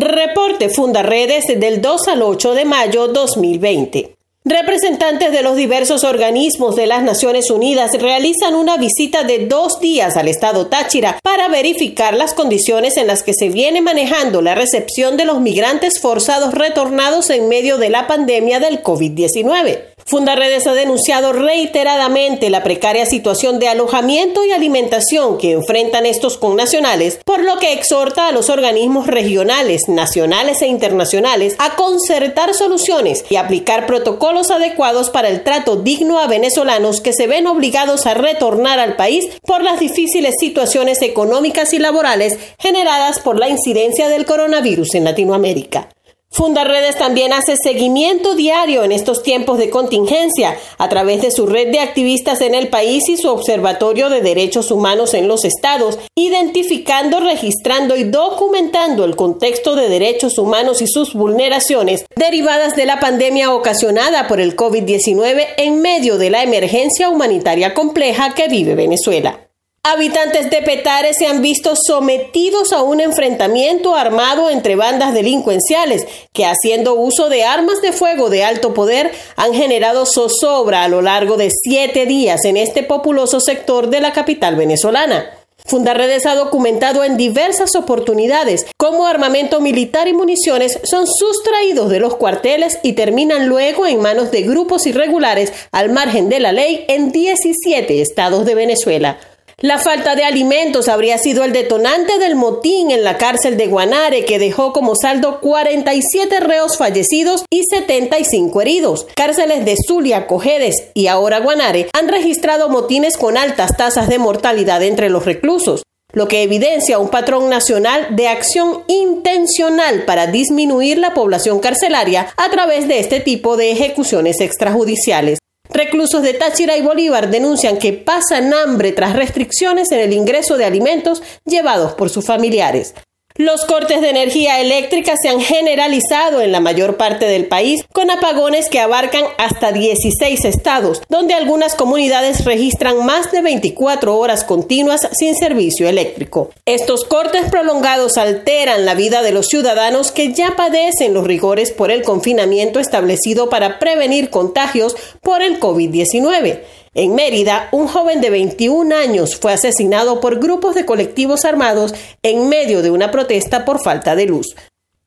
Reporte Fundaredes del 2 al 8 de mayo 2020. Representantes de los diversos organismos de las Naciones Unidas realizan una visita de dos días al estado Táchira para verificar las condiciones en las que se viene manejando la recepción de los migrantes forzados retornados en medio de la pandemia del COVID-19. Fundaredes ha denunciado reiteradamente la precaria situación de alojamiento y alimentación que enfrentan estos connacionales, por lo que exhorta a los organismos regionales, nacionales e internacionales a concertar soluciones y aplicar protocolos adecuados para el trato digno a venezolanos que se ven obligados a retornar al país por las difíciles situaciones económicas y laborales generadas por la incidencia del coronavirus en Latinoamérica. Fundaredes también hace seguimiento diario en estos tiempos de contingencia a través de su red de activistas en el país y su observatorio de derechos humanos en los estados, identificando, registrando y documentando el contexto de derechos humanos y sus vulneraciones derivadas de la pandemia ocasionada por el COVID-19 en medio de la emergencia humanitaria compleja que vive Venezuela. Habitantes de Petare se han visto sometidos a un enfrentamiento armado entre bandas delincuenciales que haciendo uso de armas de fuego de alto poder han generado zozobra a lo largo de siete días en este populoso sector de la capital venezolana. Fundarredes ha documentado en diversas oportunidades cómo armamento militar y municiones son sustraídos de los cuarteles y terminan luego en manos de grupos irregulares al margen de la ley en 17 estados de Venezuela. La falta de alimentos habría sido el detonante del motín en la cárcel de Guanare que dejó como saldo 47 reos fallecidos y 75 heridos. Cárceles de Zulia, Cojedes y ahora Guanare han registrado motines con altas tasas de mortalidad entre los reclusos lo que evidencia un patrón nacional de acción intencional para disminuir la población carcelaria a través de este tipo de ejecuciones extrajudiciales. Reclusos de Táchira y Bolívar denuncian que pasan hambre tras restricciones en el ingreso de alimentos llevados por sus familiares. Los cortes de energía eléctrica se han generalizado en la mayor parte del país, con apagones que abarcan hasta 16 estados, donde algunas comunidades registran más de 24 horas continuas sin servicio eléctrico. Estos cortes prolongados alteran la vida de los ciudadanos que ya padecen los rigores por el confinamiento establecido para prevenir contagios por el COVID-19. En Mérida, un joven de 21 años fue asesinado por grupos de colectivos armados en medio de una protesta por falta de luz.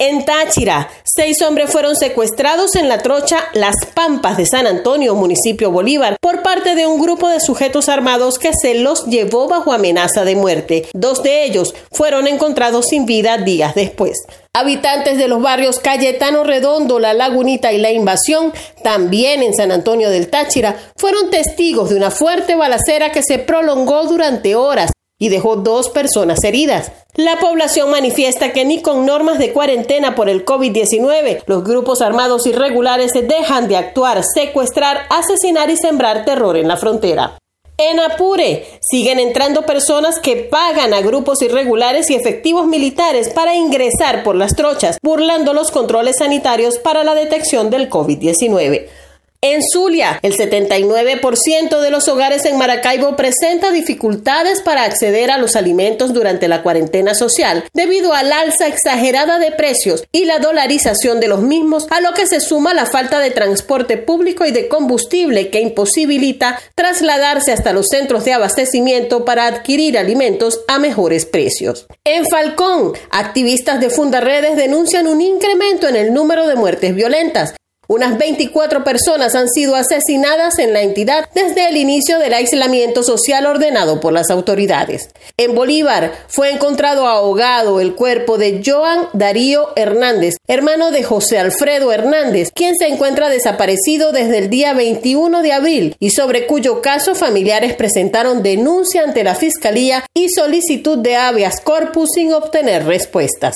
En Táchira, seis hombres fueron secuestrados en la trocha Las Pampas de San Antonio, municipio Bolívar, por parte de un grupo de sujetos armados que se los llevó bajo amenaza de muerte. Dos de ellos fueron encontrados sin vida días después. Habitantes de los barrios Cayetano Redondo, La Lagunita y La Invasión, también en San Antonio del Táchira, fueron testigos de una fuerte balacera que se prolongó durante horas y dejó dos personas heridas. La población manifiesta que ni con normas de cuarentena por el COVID-19 los grupos armados irregulares dejan de actuar, secuestrar, asesinar y sembrar terror en la frontera. En Apure siguen entrando personas que pagan a grupos irregulares y efectivos militares para ingresar por las trochas, burlando los controles sanitarios para la detección del COVID-19. En Zulia, el 79% de los hogares en Maracaibo presenta dificultades para acceder a los alimentos durante la cuarentena social debido al alza exagerada de precios y la dolarización de los mismos, a lo que se suma la falta de transporte público y de combustible que imposibilita trasladarse hasta los centros de abastecimiento para adquirir alimentos a mejores precios. En Falcón, activistas de Fundaredes denuncian un incremento en el número de muertes violentas, unas 24 personas han sido asesinadas en la entidad desde el inicio del aislamiento social ordenado por las autoridades. En Bolívar fue encontrado ahogado el cuerpo de Joan Darío Hernández, hermano de José Alfredo Hernández, quien se encuentra desaparecido desde el día 21 de abril y sobre cuyo caso familiares presentaron denuncia ante la Fiscalía y solicitud de habeas corpus sin obtener respuestas.